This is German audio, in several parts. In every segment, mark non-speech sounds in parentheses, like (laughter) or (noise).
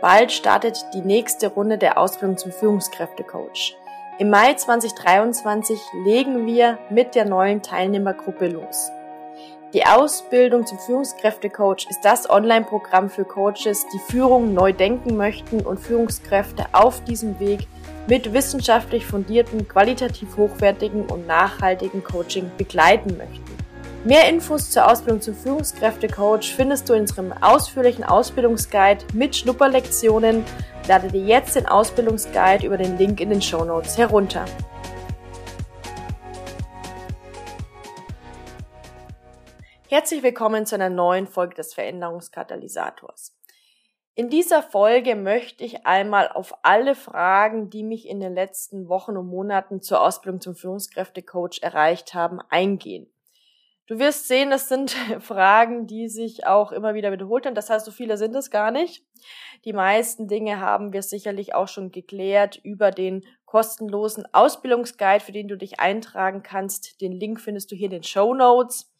Bald startet die nächste Runde der Ausbildung zum Führungskräftecoach. Im Mai 2023 legen wir mit der neuen Teilnehmergruppe los. Die Ausbildung zum Führungskräftecoach ist das Online-Programm für Coaches, die Führung neu denken möchten und Führungskräfte auf diesem Weg mit wissenschaftlich fundierten, qualitativ hochwertigen und nachhaltigen Coaching begleiten möchten. Mehr Infos zur Ausbildung zum Führungskräftecoach findest du in unserem ausführlichen Ausbildungsguide mit Schnupperlektionen. Lade dir jetzt den Ausbildungsguide über den Link in den Show Notes herunter. Herzlich willkommen zu einer neuen Folge des Veränderungskatalysators. In dieser Folge möchte ich einmal auf alle Fragen, die mich in den letzten Wochen und Monaten zur Ausbildung zum Führungskräftecoach erreicht haben, eingehen. Du wirst sehen, das sind (laughs) Fragen, die sich auch immer wieder wiederholt haben. Das heißt, so viele sind es gar nicht. Die meisten Dinge haben wir sicherlich auch schon geklärt über den kostenlosen Ausbildungsguide, für den du dich eintragen kannst. Den Link findest du hier in den Show Notes.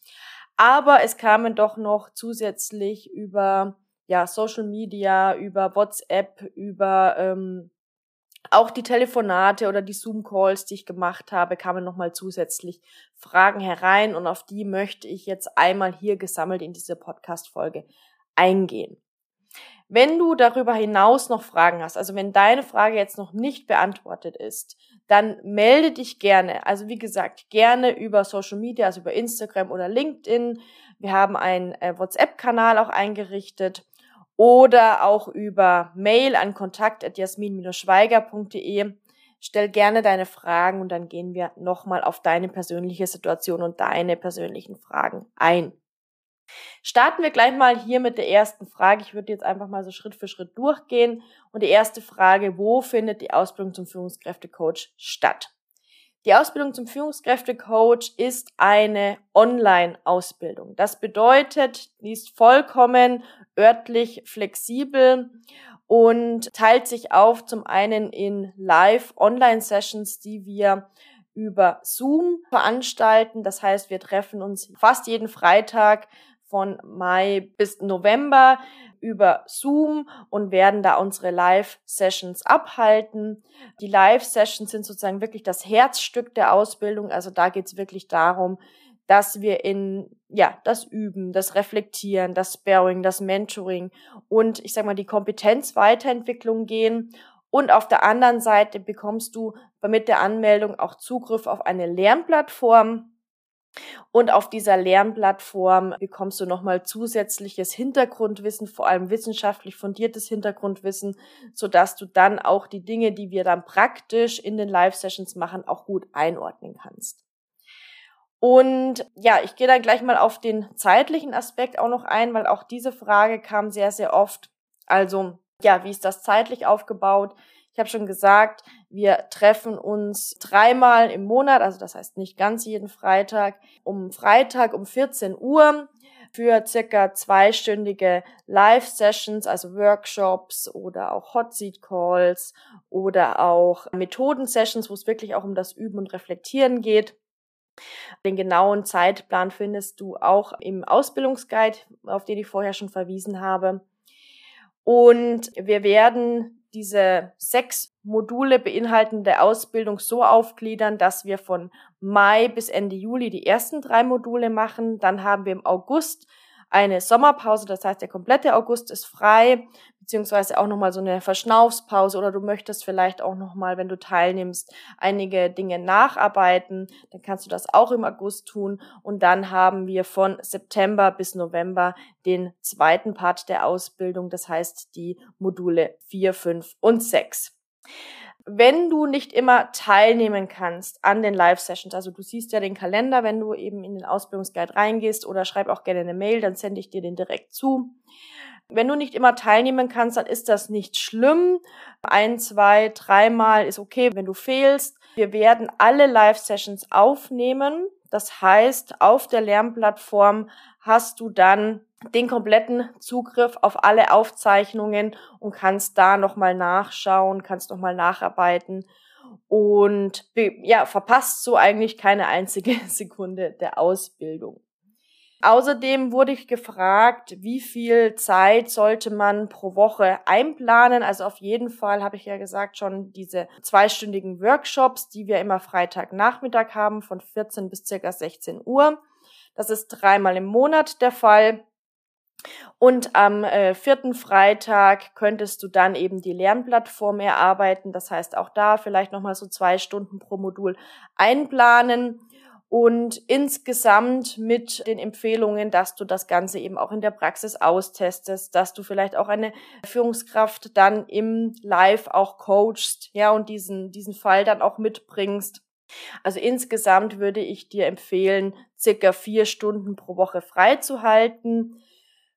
Aber es kamen doch noch zusätzlich über ja, Social Media, über WhatsApp, über ähm, auch die Telefonate oder die Zoom-Calls, die ich gemacht habe, kamen nochmal zusätzlich Fragen herein und auf die möchte ich jetzt einmal hier gesammelt in diese Podcast-Folge eingehen. Wenn du darüber hinaus noch Fragen hast, also wenn deine Frage jetzt noch nicht beantwortet ist, dann melde dich gerne. Also wie gesagt, gerne über Social Media, also über Instagram oder LinkedIn. Wir haben einen äh, WhatsApp-Kanal auch eingerichtet oder auch über Mail an kontakt.jasmin-schweiger.de. Stell gerne deine Fragen und dann gehen wir nochmal auf deine persönliche Situation und deine persönlichen Fragen ein. Starten wir gleich mal hier mit der ersten Frage. Ich würde jetzt einfach mal so Schritt für Schritt durchgehen. Und die erste Frage, wo findet die Ausbildung zum Führungskräftecoach statt? Die Ausbildung zum Führungskräftecoach ist eine Online-Ausbildung. Das bedeutet, die ist vollkommen örtlich flexibel und teilt sich auf zum einen in Live-Online-Sessions, die wir über Zoom veranstalten. Das heißt, wir treffen uns fast jeden Freitag von Mai bis November über Zoom und werden da unsere Live-Sessions abhalten. Die Live-Sessions sind sozusagen wirklich das Herzstück der Ausbildung. Also da geht es wirklich darum, dass wir in ja das Üben, das Reflektieren, das Sparing, das Mentoring und ich sag mal die Kompetenzweiterentwicklung gehen. Und auf der anderen Seite bekommst du mit der Anmeldung auch Zugriff auf eine Lernplattform, und auf dieser Lernplattform bekommst du nochmal zusätzliches Hintergrundwissen, vor allem wissenschaftlich fundiertes Hintergrundwissen, so dass du dann auch die Dinge, die wir dann praktisch in den Live-Sessions machen, auch gut einordnen kannst. Und ja, ich gehe dann gleich mal auf den zeitlichen Aspekt auch noch ein, weil auch diese Frage kam sehr, sehr oft. Also, ja, wie ist das zeitlich aufgebaut? Habe schon gesagt, wir treffen uns dreimal im Monat, also das heißt nicht ganz jeden Freitag, um Freitag um 14 Uhr für circa zweistündige Live-Sessions, also Workshops oder auch Hot Seat Calls oder auch Methoden-Sessions, wo es wirklich auch um das Üben und Reflektieren geht. Den genauen Zeitplan findest du auch im Ausbildungsguide, auf den ich vorher schon verwiesen habe. Und wir werden diese sechs Module beinhaltende Ausbildung so aufgliedern, dass wir von Mai bis Ende Juli die ersten drei Module machen. Dann haben wir im August eine Sommerpause, das heißt, der komplette August ist frei, beziehungsweise auch nochmal so eine Verschnaufspause. Oder du möchtest vielleicht auch nochmal, wenn du teilnimmst, einige Dinge nacharbeiten, dann kannst du das auch im August tun. Und dann haben wir von September bis November den zweiten Part der Ausbildung, das heißt die Module 4, 5 und 6 wenn du nicht immer teilnehmen kannst an den Live-Sessions, also du siehst ja den Kalender, wenn du eben in den Ausbildungsguide reingehst oder schreib auch gerne eine Mail, dann sende ich dir den direkt zu. Wenn du nicht immer teilnehmen kannst, dann ist das nicht schlimm. Ein, zwei, dreimal ist okay, wenn du fehlst. Wir werden alle Live-Sessions aufnehmen. Das heißt, auf der Lernplattform hast du dann den kompletten Zugriff auf alle Aufzeichnungen und kannst da nochmal nachschauen, kannst nochmal nacharbeiten und ja, verpasst so eigentlich keine einzige (laughs) Sekunde der Ausbildung. Außerdem wurde ich gefragt, wie viel Zeit sollte man pro Woche einplanen. Also auf jeden Fall habe ich ja gesagt schon diese zweistündigen Workshops, die wir immer Freitagnachmittag haben von 14 bis circa 16 Uhr. Das ist dreimal im Monat der Fall. Und am äh, vierten Freitag könntest du dann eben die Lernplattform erarbeiten. Das heißt, auch da vielleicht nochmal so zwei Stunden pro Modul einplanen und insgesamt mit den Empfehlungen, dass du das Ganze eben auch in der Praxis austestest, dass du vielleicht auch eine Führungskraft dann im Live auch coachst, ja, und diesen, diesen Fall dann auch mitbringst. Also insgesamt würde ich dir empfehlen, circa vier Stunden pro Woche freizuhalten.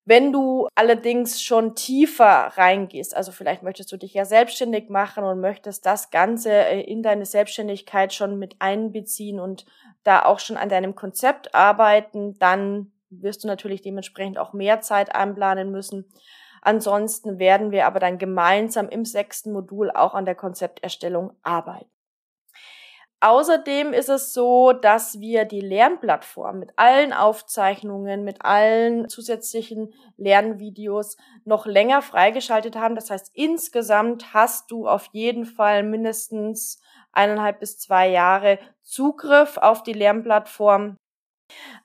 Wenn du allerdings schon tiefer reingehst, also vielleicht möchtest du dich ja selbstständig machen und möchtest das Ganze äh, in deine Selbstständigkeit schon mit einbeziehen und da auch schon an deinem Konzept arbeiten, dann wirst du natürlich dementsprechend auch mehr Zeit einplanen müssen. Ansonsten werden wir aber dann gemeinsam im sechsten Modul auch an der Konzepterstellung arbeiten. Außerdem ist es so, dass wir die Lernplattform mit allen Aufzeichnungen, mit allen zusätzlichen Lernvideos noch länger freigeschaltet haben. Das heißt, insgesamt hast du auf jeden Fall mindestens eineinhalb bis zwei Jahre Zugriff auf die Lernplattform.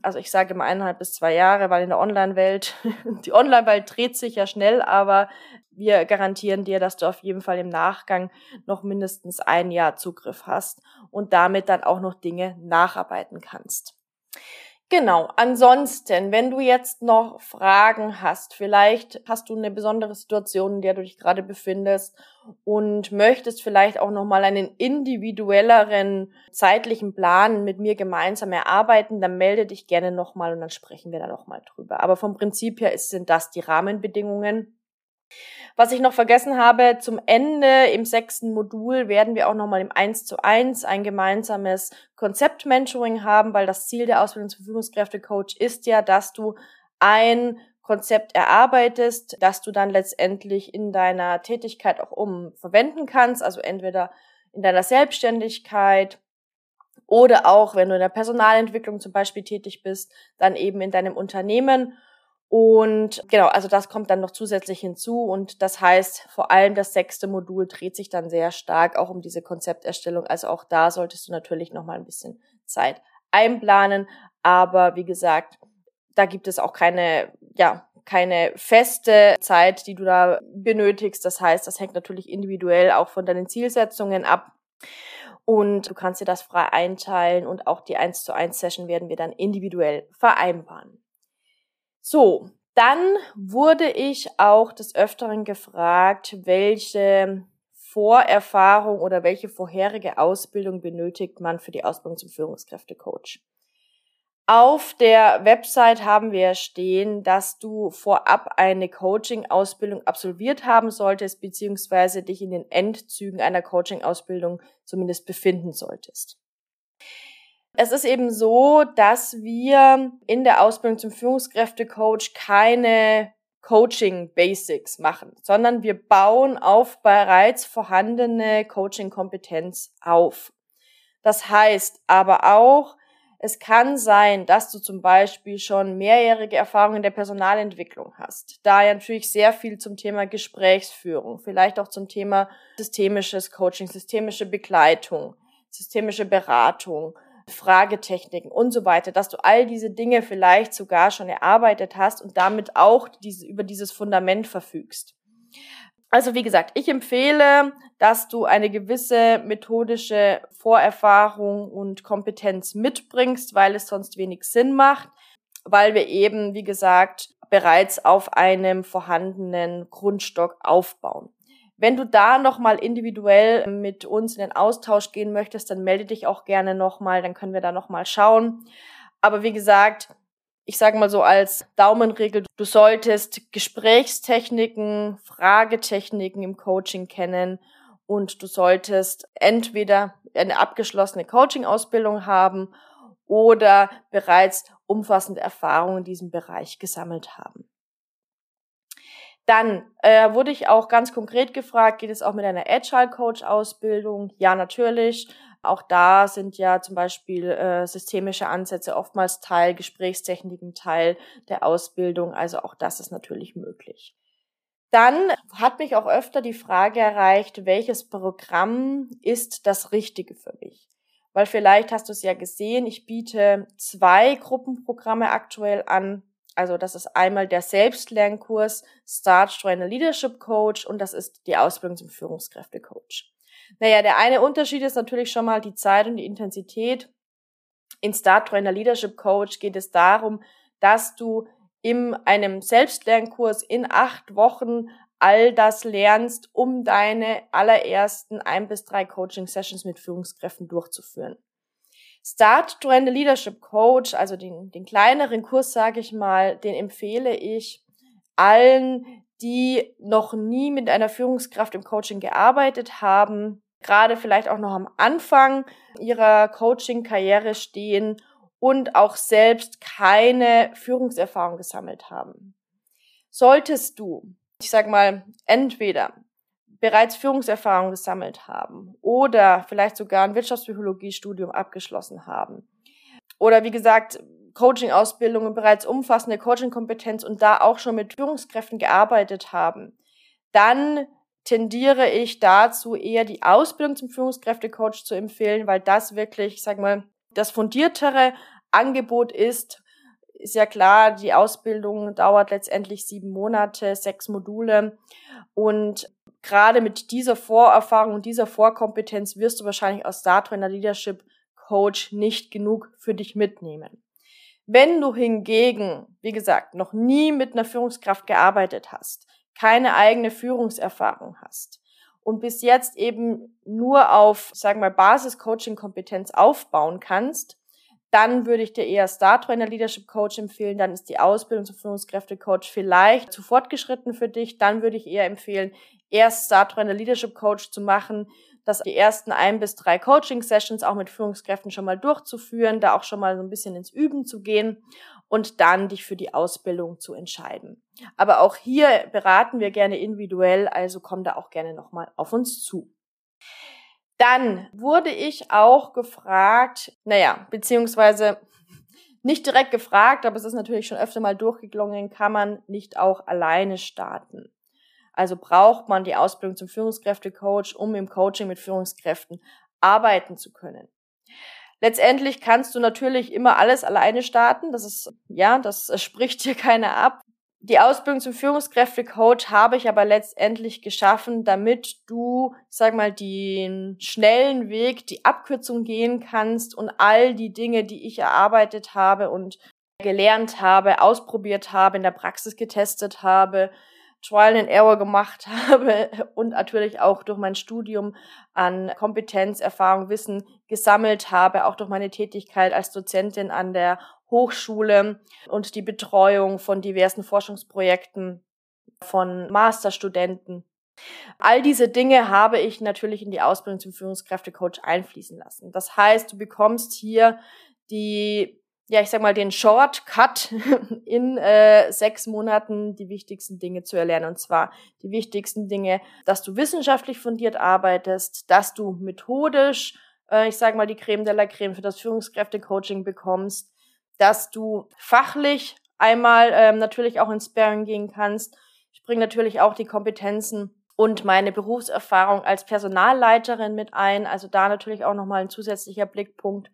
Also ich sage immer eineinhalb bis zwei Jahre, weil in der Online-Welt, (laughs) die Online-Welt dreht sich ja schnell, aber wir garantieren dir, dass du auf jeden Fall im Nachgang noch mindestens ein Jahr Zugriff hast und damit dann auch noch Dinge nacharbeiten kannst. Genau. Ansonsten, wenn du jetzt noch Fragen hast, vielleicht hast du eine besondere Situation, in der du dich gerade befindest und möchtest vielleicht auch nochmal einen individuelleren zeitlichen Plan mit mir gemeinsam erarbeiten, dann melde dich gerne nochmal und dann sprechen wir da nochmal drüber. Aber vom Prinzip her sind das die Rahmenbedingungen was ich noch vergessen habe, zum Ende im sechsten Modul werden wir auch nochmal im 1 zu 1 ein gemeinsames Konzept-Mentoring haben, weil das Ziel der Ausbildung zum Führungskräftecoach ist ja, dass du ein Konzept erarbeitest, dass du dann letztendlich in deiner Tätigkeit auch um verwenden kannst, also entweder in deiner Selbstständigkeit oder auch, wenn du in der Personalentwicklung zum Beispiel tätig bist, dann eben in deinem Unternehmen und genau, also das kommt dann noch zusätzlich hinzu und das heißt, vor allem das sechste Modul dreht sich dann sehr stark auch um diese Konzepterstellung. Also auch da solltest du natürlich noch mal ein bisschen Zeit einplanen, aber wie gesagt, da gibt es auch keine, ja, keine feste Zeit, die du da benötigst. Das heißt, das hängt natürlich individuell auch von deinen Zielsetzungen ab. Und du kannst dir das frei einteilen und auch die 1 zu 1 Session werden wir dann individuell vereinbaren. So, dann wurde ich auch des Öfteren gefragt, welche Vorerfahrung oder welche vorherige Ausbildung benötigt man für die Ausbildung zum Führungskräftecoach. Auf der Website haben wir stehen, dass du vorab eine Coaching-Ausbildung absolviert haben solltest, beziehungsweise dich in den Endzügen einer Coaching-Ausbildung zumindest befinden solltest. Es ist eben so, dass wir in der Ausbildung zum Führungskräftecoach keine Coaching Basics machen, sondern wir bauen auf bereits vorhandene Coaching Kompetenz auf. Das heißt aber auch, es kann sein, dass du zum Beispiel schon mehrjährige Erfahrung in der Personalentwicklung hast. Da ja natürlich sehr viel zum Thema Gesprächsführung, vielleicht auch zum Thema systemisches Coaching, systemische Begleitung, systemische Beratung Fragetechniken und so weiter, dass du all diese Dinge vielleicht sogar schon erarbeitet hast und damit auch diese, über dieses Fundament verfügst. Also wie gesagt, ich empfehle, dass du eine gewisse methodische Vorerfahrung und Kompetenz mitbringst, weil es sonst wenig Sinn macht, weil wir eben, wie gesagt, bereits auf einem vorhandenen Grundstock aufbauen. Wenn du da nochmal individuell mit uns in den Austausch gehen möchtest, dann melde dich auch gerne nochmal, dann können wir da nochmal schauen. Aber wie gesagt, ich sage mal so als Daumenregel, du solltest Gesprächstechniken, Fragetechniken im Coaching kennen und du solltest entweder eine abgeschlossene Coaching-Ausbildung haben oder bereits umfassende Erfahrungen in diesem Bereich gesammelt haben. Dann äh, wurde ich auch ganz konkret gefragt, geht es auch mit einer Agile Coach Ausbildung? Ja, natürlich. Auch da sind ja zum Beispiel äh, systemische Ansätze oftmals Teil, Gesprächstechniken Teil der Ausbildung. Also auch das ist natürlich möglich. Dann hat mich auch öfter die Frage erreicht, welches Programm ist das Richtige für mich? Weil vielleicht hast du es ja gesehen, ich biete zwei Gruppenprogramme aktuell an. Also das ist einmal der Selbstlernkurs Start Trainer Leadership Coach und das ist die Ausbildung zum Führungskräftecoach. Naja, der eine Unterschied ist natürlich schon mal die Zeit und die Intensität. In Start Trainer Leadership Coach geht es darum, dass du in einem Selbstlernkurs in acht Wochen all das lernst, um deine allerersten ein bis drei Coaching-Sessions mit Führungskräften durchzuführen. Start to End Leadership Coach, also den, den kleineren Kurs, sage ich mal, den empfehle ich allen, die noch nie mit einer Führungskraft im Coaching gearbeitet haben, gerade vielleicht auch noch am Anfang ihrer Coaching-Karriere stehen und auch selbst keine Führungserfahrung gesammelt haben. Solltest du, ich sag mal, entweder bereits Führungserfahrung gesammelt haben oder vielleicht sogar ein Wirtschaftspsychologiestudium abgeschlossen haben oder wie gesagt Coaching-Ausbildungen, bereits umfassende Coaching-Kompetenz und da auch schon mit Führungskräften gearbeitet haben, dann tendiere ich dazu, eher die Ausbildung zum Führungskräftecoach zu empfehlen, weil das wirklich, ich sag mal, das fundiertere Angebot ist. Ist ja klar, die Ausbildung dauert letztendlich sieben Monate, sechs Module und gerade mit dieser Vorerfahrung und dieser Vorkompetenz wirst du wahrscheinlich aus in der Leadership Coach nicht genug für dich mitnehmen. Wenn du hingegen, wie gesagt, noch nie mit einer Führungskraft gearbeitet hast, keine eigene Führungserfahrung hast und bis jetzt eben nur auf, sagen wir, Basis-Coaching-Kompetenz aufbauen kannst, dann würde ich dir eher Star Trainer Leadership Coach empfehlen. Dann ist die Ausbildung zum Führungskräfte-Coach vielleicht zu fortgeschritten für dich. Dann würde ich eher empfehlen, erst Star Trainer Leadership Coach zu machen, das die ersten ein bis drei Coaching-Sessions auch mit Führungskräften schon mal durchzuführen, da auch schon mal so ein bisschen ins Üben zu gehen und dann dich für die Ausbildung zu entscheiden. Aber auch hier beraten wir gerne individuell, also komm da auch gerne nochmal auf uns zu. Dann wurde ich auch gefragt, naja, beziehungsweise nicht direkt gefragt, aber es ist natürlich schon öfter mal durchgeklungen, kann man nicht auch alleine starten? Also braucht man die Ausbildung zum Führungskräftecoach, um im Coaching mit Führungskräften arbeiten zu können. Letztendlich kannst du natürlich immer alles alleine starten. Das ist, ja, das (laughs) spricht dir keiner ab. Die Ausbildung zum Führungskräftecoach habe ich aber letztendlich geschaffen, damit du, sag mal, den schnellen Weg, die Abkürzung gehen kannst und all die Dinge, die ich erarbeitet habe und gelernt habe, ausprobiert habe, in der Praxis getestet habe, Trial and Error gemacht (laughs) habe und natürlich auch durch mein Studium an Kompetenz, Erfahrung, Wissen gesammelt habe, auch durch meine Tätigkeit als Dozentin an der Hochschule und die Betreuung von diversen Forschungsprojekten von Masterstudenten. All diese Dinge habe ich natürlich in die Ausbildung zum Führungskräftecoach einfließen lassen. Das heißt, du bekommst hier die ja, ich sag mal, den Shortcut (laughs) in äh, sechs Monaten die wichtigsten Dinge zu erlernen. Und zwar die wichtigsten Dinge, dass du wissenschaftlich fundiert arbeitest, dass du methodisch, äh, ich sag mal, die Creme de la Creme für das Führungskräfte-Coaching bekommst, dass du fachlich einmal ähm, natürlich auch ins Sparring gehen kannst. Ich bringe natürlich auch die Kompetenzen und meine Berufserfahrung als Personalleiterin mit ein. Also da natürlich auch nochmal ein zusätzlicher Blickpunkt.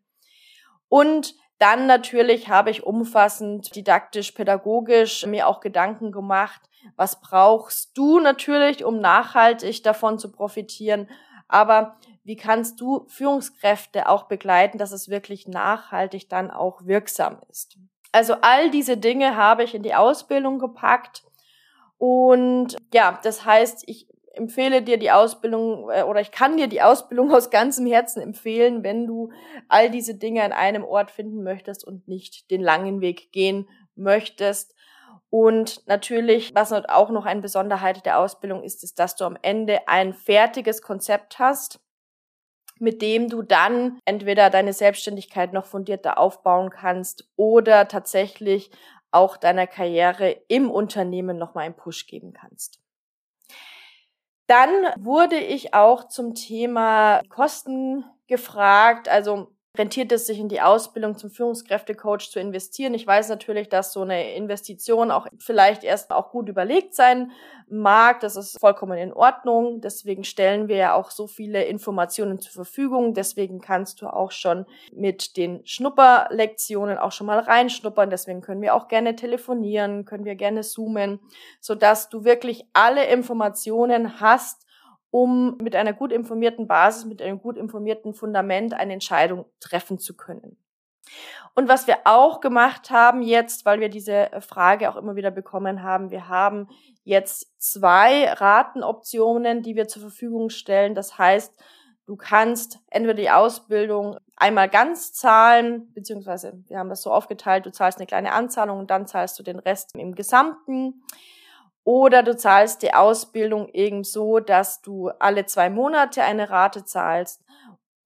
Und dann natürlich habe ich umfassend didaktisch, pädagogisch mir auch Gedanken gemacht, was brauchst du natürlich, um nachhaltig davon zu profitieren, aber wie kannst du Führungskräfte auch begleiten, dass es wirklich nachhaltig dann auch wirksam ist. Also all diese Dinge habe ich in die Ausbildung gepackt und ja, das heißt, ich empfehle dir die Ausbildung äh, oder ich kann dir die Ausbildung aus ganzem Herzen empfehlen, wenn du all diese Dinge an einem Ort finden möchtest und nicht den langen Weg gehen möchtest. Und natürlich, was auch noch eine Besonderheit der Ausbildung ist, ist, dass du am Ende ein fertiges Konzept hast, mit dem du dann entweder deine Selbstständigkeit noch fundierter aufbauen kannst oder tatsächlich auch deiner Karriere im Unternehmen nochmal einen Push geben kannst. Dann wurde ich auch zum Thema Kosten gefragt. Also rentiert es sich in die Ausbildung zum Führungskräftecoach zu investieren. Ich weiß natürlich, dass so eine Investition auch vielleicht erst auch gut überlegt sein mag. Das ist vollkommen in Ordnung. Deswegen stellen wir ja auch so viele Informationen zur Verfügung. Deswegen kannst du auch schon mit den Schnupperlektionen auch schon mal reinschnuppern. Deswegen können wir auch gerne telefonieren, können wir gerne zoomen, sodass du wirklich alle Informationen hast, um mit einer gut informierten Basis, mit einem gut informierten Fundament eine Entscheidung treffen zu können. Und was wir auch gemacht haben jetzt, weil wir diese Frage auch immer wieder bekommen haben, wir haben jetzt zwei Ratenoptionen, die wir zur Verfügung stellen. Das heißt, du kannst entweder die Ausbildung einmal ganz zahlen, beziehungsweise wir haben das so aufgeteilt, du zahlst eine kleine Anzahlung und dann zahlst du den Rest im Gesamten. Oder du zahlst die Ausbildung eben so, dass du alle zwei Monate eine Rate zahlst.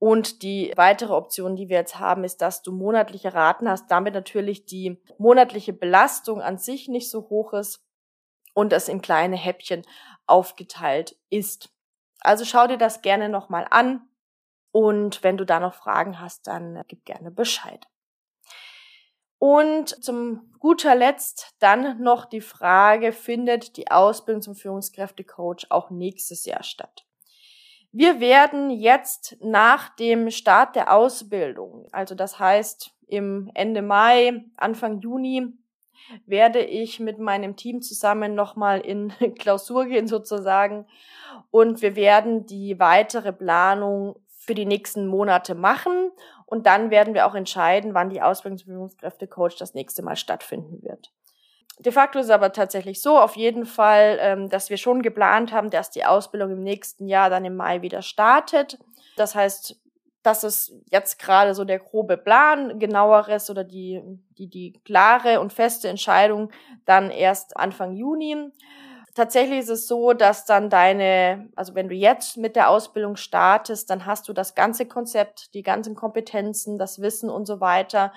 Und die weitere Option, die wir jetzt haben, ist, dass du monatliche Raten hast, damit natürlich die monatliche Belastung an sich nicht so hoch ist und es in kleine Häppchen aufgeteilt ist. Also schau dir das gerne nochmal an und wenn du da noch Fragen hast, dann gib gerne Bescheid. Und zum guter Letzt dann noch die Frage, findet die Ausbildung zum Führungskräftecoach auch nächstes Jahr statt? Wir werden jetzt nach dem Start der Ausbildung, also das heißt im Ende Mai, Anfang Juni, werde ich mit meinem Team zusammen nochmal in (laughs) Klausur gehen sozusagen und wir werden die weitere Planung für die nächsten Monate machen und dann werden wir auch entscheiden, wann die Ausbildung zum Führungskräftecoach das nächste Mal stattfinden wird. De facto ist es aber tatsächlich so, auf jeden Fall, ähm, dass wir schon geplant haben, dass die Ausbildung im nächsten Jahr dann im Mai wieder startet. Das heißt, das ist jetzt gerade so der grobe Plan, genaueres oder die, die, die klare und feste Entscheidung dann erst Anfang Juni. Tatsächlich ist es so, dass dann deine, also wenn du jetzt mit der Ausbildung startest, dann hast du das ganze Konzept, die ganzen Kompetenzen, das Wissen und so weiter,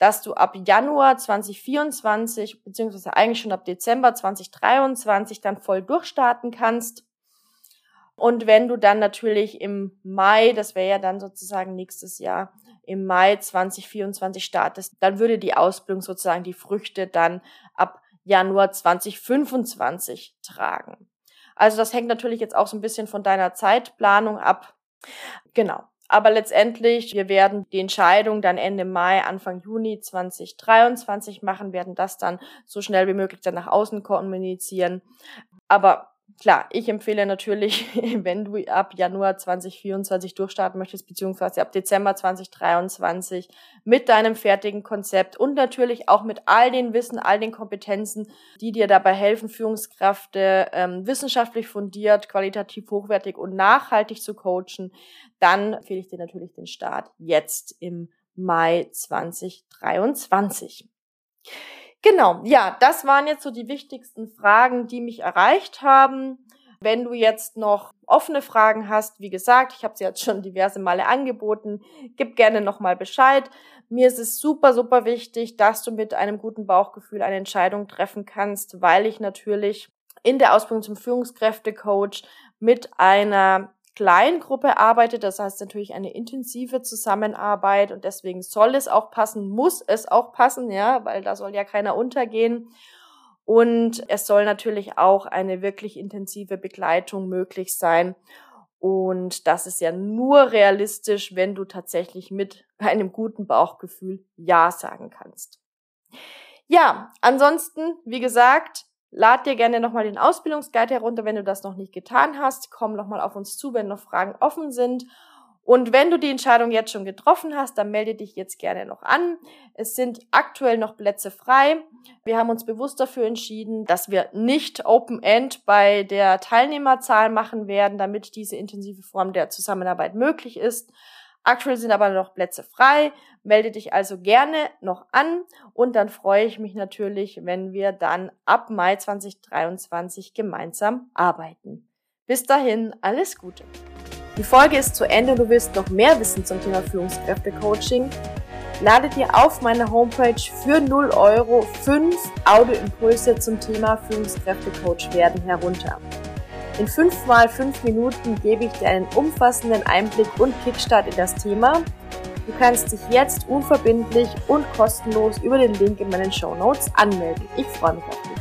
dass du ab Januar 2024, beziehungsweise eigentlich schon ab Dezember 2023 dann voll durchstarten kannst. Und wenn du dann natürlich im Mai, das wäre ja dann sozusagen nächstes Jahr, im Mai 2024 startest, dann würde die Ausbildung sozusagen die Früchte dann ab Januar 2025 tragen. Also das hängt natürlich jetzt auch so ein bisschen von deiner Zeitplanung ab. Genau. Aber letztendlich, wir werden die Entscheidung dann Ende Mai, Anfang Juni 2023 machen, werden das dann so schnell wie möglich dann nach außen kommunizieren. Aber Klar, ich empfehle natürlich, (laughs) wenn du ab Januar 2024 durchstarten möchtest, beziehungsweise ab Dezember 2023 mit deinem fertigen Konzept und natürlich auch mit all den Wissen, all den Kompetenzen, die dir dabei helfen, Führungskräfte ähm, wissenschaftlich fundiert, qualitativ hochwertig und nachhaltig zu coachen, dann empfehle ich dir natürlich den Start jetzt im Mai 2023. Genau, ja, das waren jetzt so die wichtigsten Fragen, die mich erreicht haben. Wenn du jetzt noch offene Fragen hast, wie gesagt, ich habe sie jetzt schon diverse Male angeboten, gib gerne nochmal Bescheid. Mir ist es super, super wichtig, dass du mit einem guten Bauchgefühl eine Entscheidung treffen kannst, weil ich natürlich in der Ausbildung zum Führungskräftecoach mit einer Kleingruppe arbeitet. Das heißt natürlich eine intensive Zusammenarbeit und deswegen soll es auch passen, muss es auch passen, ja, weil da soll ja keiner untergehen. Und es soll natürlich auch eine wirklich intensive Begleitung möglich sein. Und das ist ja nur realistisch, wenn du tatsächlich mit einem guten Bauchgefühl Ja sagen kannst. Ja, ansonsten, wie gesagt, Lad dir gerne nochmal den Ausbildungsguide herunter, wenn du das noch nicht getan hast. Komm nochmal auf uns zu, wenn noch Fragen offen sind. Und wenn du die Entscheidung jetzt schon getroffen hast, dann melde dich jetzt gerne noch an. Es sind aktuell noch Plätze frei. Wir haben uns bewusst dafür entschieden, dass wir nicht Open End bei der Teilnehmerzahl machen werden, damit diese intensive Form der Zusammenarbeit möglich ist. Aktuell sind aber noch Plätze frei. Melde dich also gerne noch an und dann freue ich mich natürlich, wenn wir dann ab Mai 2023 gemeinsam arbeiten. Bis dahin, alles Gute. Die Folge ist zu Ende. Du willst noch mehr wissen zum Thema Führungskräfte-Coaching? lade dir auf meiner Homepage für 0 Euro 5 Audioimpulse zum Thema Führungskräftecoach werden herunter. In 5 mal 5 Minuten gebe ich dir einen umfassenden Einblick und Kickstart in das Thema. Du kannst dich jetzt unverbindlich und kostenlos über den Link in meinen Show Notes anmelden. Ich freue mich auf dich.